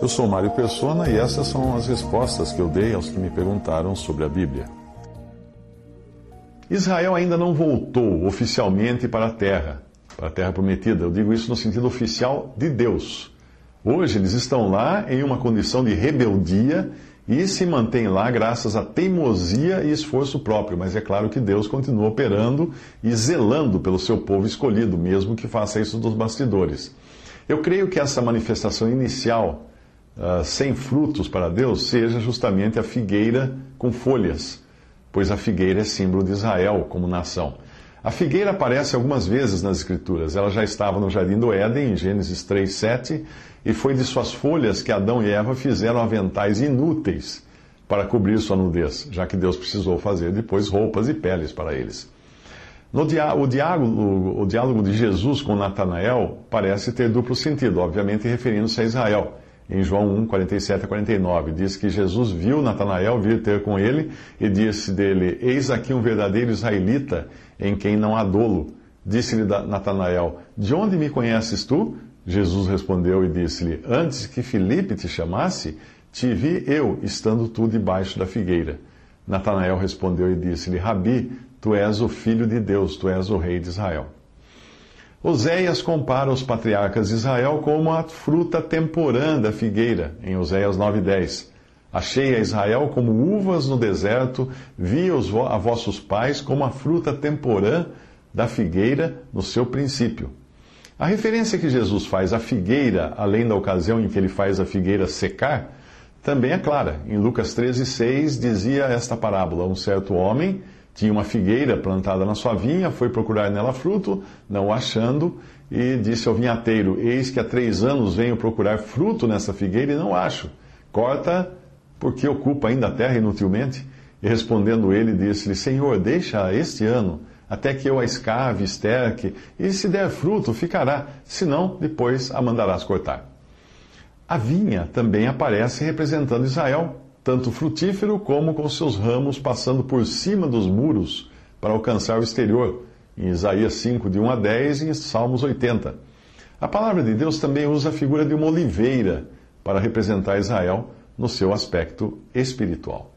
Eu sou Mário Persona e essas são as respostas que eu dei aos que me perguntaram sobre a Bíblia. Israel ainda não voltou oficialmente para a terra para a terra prometida. Eu digo isso no sentido oficial de Deus. Hoje eles estão lá em uma condição de rebeldia e se mantêm lá graças à teimosia e esforço próprio. Mas é claro que Deus continua operando e zelando pelo seu povo escolhido, mesmo que faça isso dos bastidores. Eu creio que essa manifestação inicial, uh, sem frutos para Deus, seja justamente a figueira com folhas, pois a figueira é símbolo de Israel como nação. A figueira aparece algumas vezes nas Escrituras. Ela já estava no jardim do Éden, em Gênesis 3, 7, e foi de suas folhas que Adão e Eva fizeram aventais inúteis para cobrir sua nudez, já que Deus precisou fazer depois roupas e peles para eles. Dia, o, diálogo, o diálogo de Jesus com Natanael parece ter duplo sentido, obviamente referindo-se a Israel. Em João 1, 47 a 49, diz que Jesus viu Natanael vir ter com ele e disse dele: Eis aqui um verdadeiro israelita em quem não há dolo. Disse-lhe Natanael: De onde me conheces tu? Jesus respondeu e disse-lhe: Antes que Filipe te chamasse, te vi eu, estando tu debaixo da figueira. Natanael respondeu e disse-lhe: Rabi, tu és o filho de Deus, tu és o rei de Israel. Oséias compara os patriarcas de Israel como a fruta temporã da figueira, em Oséias 9,10. Achei a Israel como uvas no deserto, vi os a vossos pais como a fruta temporã da figueira no seu princípio. A referência que Jesus faz à figueira, além da ocasião em que ele faz a figueira secar, também é clara. Em Lucas 13,6 dizia esta parábola: Um certo homem tinha uma figueira plantada na sua vinha, foi procurar nela fruto, não achando, e disse ao vinhateiro: Eis que há três anos venho procurar fruto nessa figueira e não acho. Corta porque ocupa ainda a terra inutilmente? E respondendo ele, disse-lhe: Senhor, deixa este ano, até que eu a escave, esterque, e se der fruto, ficará, senão, depois a mandarás cortar. A vinha também aparece representando Israel, tanto frutífero como com seus ramos passando por cima dos muros para alcançar o exterior, em Isaías 5, de 1 a 10 e em Salmos 80. A palavra de Deus também usa a figura de uma oliveira para representar Israel no seu aspecto espiritual.